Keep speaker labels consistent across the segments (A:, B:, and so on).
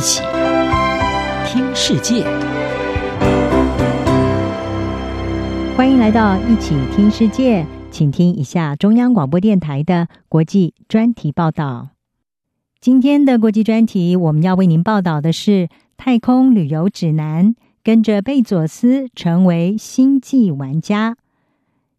A: 一起听世界，
B: 欢迎来到一起听世界，请听一下中央广播电台的国际专题报道。今天的国际专题，我们要为您报道的是太空旅游指南，跟着贝佐斯成为星际玩家。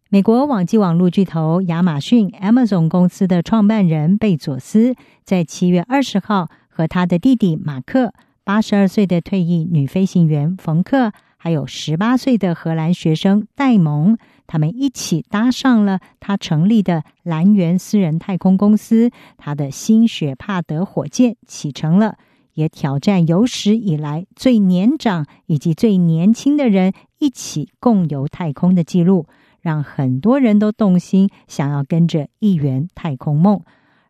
B: 美国网际网络巨头亚马逊 （Amazon） 公司的创办人贝佐斯，在七月二十号和他的弟弟马克、八十二岁的退役女飞行员冯克，还有十八岁的荷兰学生戴蒙，他们一起搭上了他成立的蓝源私人太空公司，他的新雪帕德火箭启程了，也挑战有史以来最年长以及最年轻的人一起共游太空的记录。让很多人都动心，想要跟着一圆太空梦。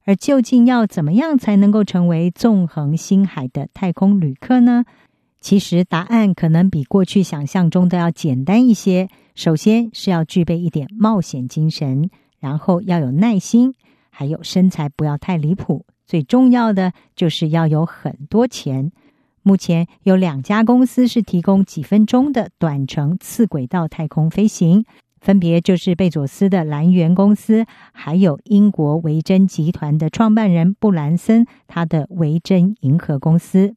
B: 而究竟要怎么样才能够成为纵横星海的太空旅客呢？其实答案可能比过去想象中的要简单一些。首先是要具备一点冒险精神，然后要有耐心，还有身材不要太离谱。最重要的就是要有很多钱。目前有两家公司是提供几分钟的短程次轨道太空飞行。分别就是贝佐斯的蓝源公司，还有英国维珍集团的创办人布兰森，他的维珍银河公司。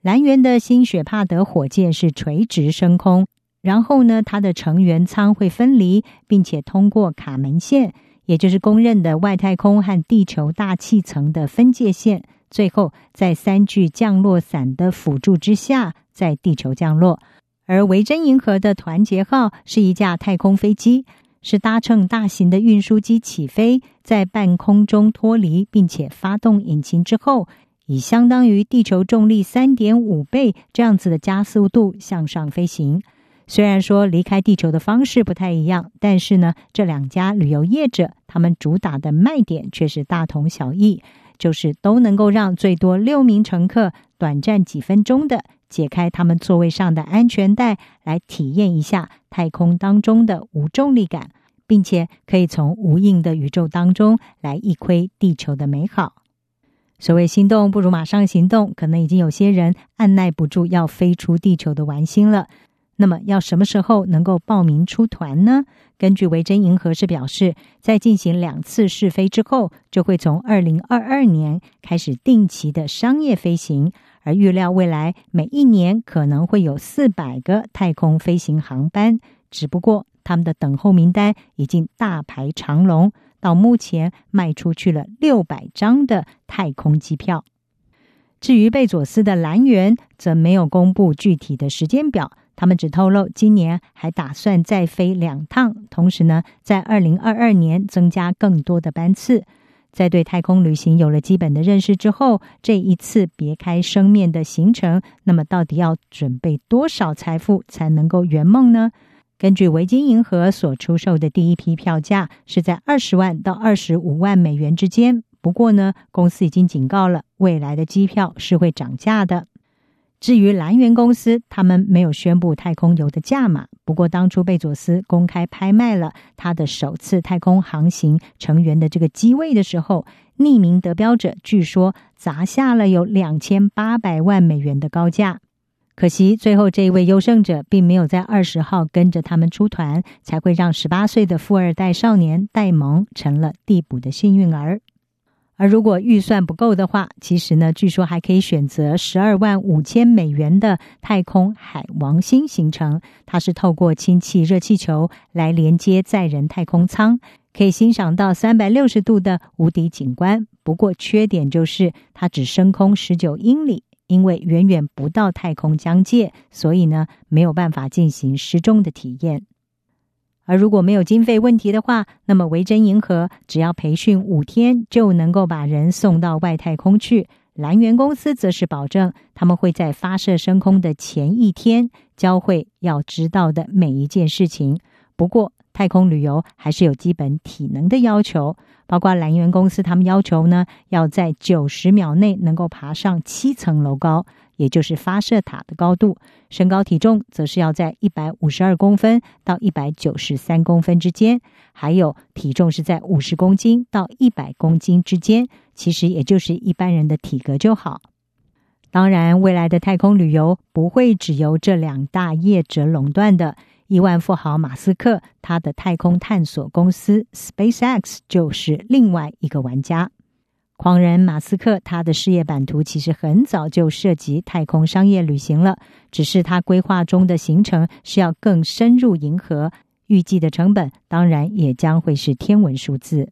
B: 蓝源的新雪帕德火箭是垂直升空，然后呢，它的成员舱会分离，并且通过卡门线，也就是公认的外太空和地球大气层的分界线，最后在三具降落伞的辅助之下，在地球降落。而维珍银河的团结号是一架太空飞机，是搭乘大型的运输机起飞，在半空中脱离，并且发动引擎之后，以相当于地球重力三点五倍这样子的加速度向上飞行。虽然说离开地球的方式不太一样，但是呢，这两家旅游业者他们主打的卖点却是大同小异，就是都能够让最多六名乘客短暂几分钟的。解开他们座位上的安全带，来体验一下太空当中的无重力感，并且可以从无垠的宇宙当中来一窥地球的美好。所谓心动不如马上行动，可能已经有些人按捺不住要飞出地球的玩心了。那么要什么时候能够报名出团呢？根据维珍银河是表示，在进行两次试飞之后，就会从二零二二年开始定期的商业飞行。而预料未来每一年可能会有四百个太空飞行航班，只不过他们的等候名单已经大排长龙，到目前卖出去了六百张的太空机票。至于贝佐斯的蓝源，则没有公布具体的时间表，他们只透露今年还打算再飞两趟，同时呢，在二零二二年增加更多的班次。在对太空旅行有了基本的认识之后，这一次别开生面的行程，那么到底要准备多少财富才能够圆梦呢？根据维京银河所出售的第一批票价是在二十万到二十五万美元之间，不过呢，公司已经警告了，未来的机票是会涨价的。至于蓝源公司，他们没有宣布太空游的价码。不过，当初贝佐斯公开拍卖了他的首次太空航行成员的这个机位的时候，匿名得标者据说砸下了有两千八百万美元的高价。可惜，最后这一位优胜者并没有在二十号跟着他们出团，才会让十八岁的富二代少年戴蒙成了递补的幸运儿。而如果预算不够的话，其实呢，据说还可以选择十二万五千美元的太空海王星行程。它是透过氢气热气球来连接载人太空舱，可以欣赏到三百六十度的无敌景观。不过缺点就是它只升空十九英里，因为远远不到太空疆界，所以呢，没有办法进行失重的体验。而如果没有经费问题的话，那么维珍银河只要培训五天就能够把人送到外太空去。蓝源公司则是保证他们会在发射升空的前一天教会要知道的每一件事情。不过，太空旅游还是有基本体能的要求，包括蓝源公司他们要求呢，要在九十秒内能够爬上七层楼高。也就是发射塔的高度，身高体重则是要在一百五十二公分到一百九十三公分之间，还有体重是在五十公斤到一百公斤之间，其实也就是一般人的体格就好。当然，未来的太空旅游不会只由这两大业者垄断的。亿万富豪马斯克，他的太空探索公司 SpaceX 就是另外一个玩家。狂人马斯克，他的事业版图其实很早就涉及太空商业旅行了，只是他规划中的行程是要更深入银河，预计的成本当然也将会是天文数字。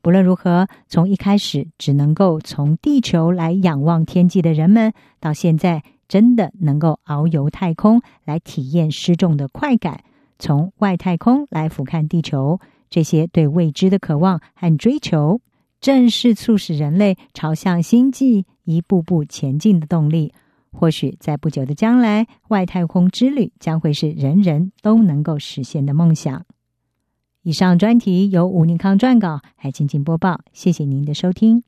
B: 不论如何，从一开始只能够从地球来仰望天际的人们，到现在真的能够遨游太空来体验失重的快感，从外太空来俯瞰地球，这些对未知的渴望和追求，正是促使人类朝向星际一步步前进的动力。或许在不久的将来，外太空之旅将会是人人都能够实现的梦想。以上专题由吴宁康撰稿，还请播报。谢谢您的收听。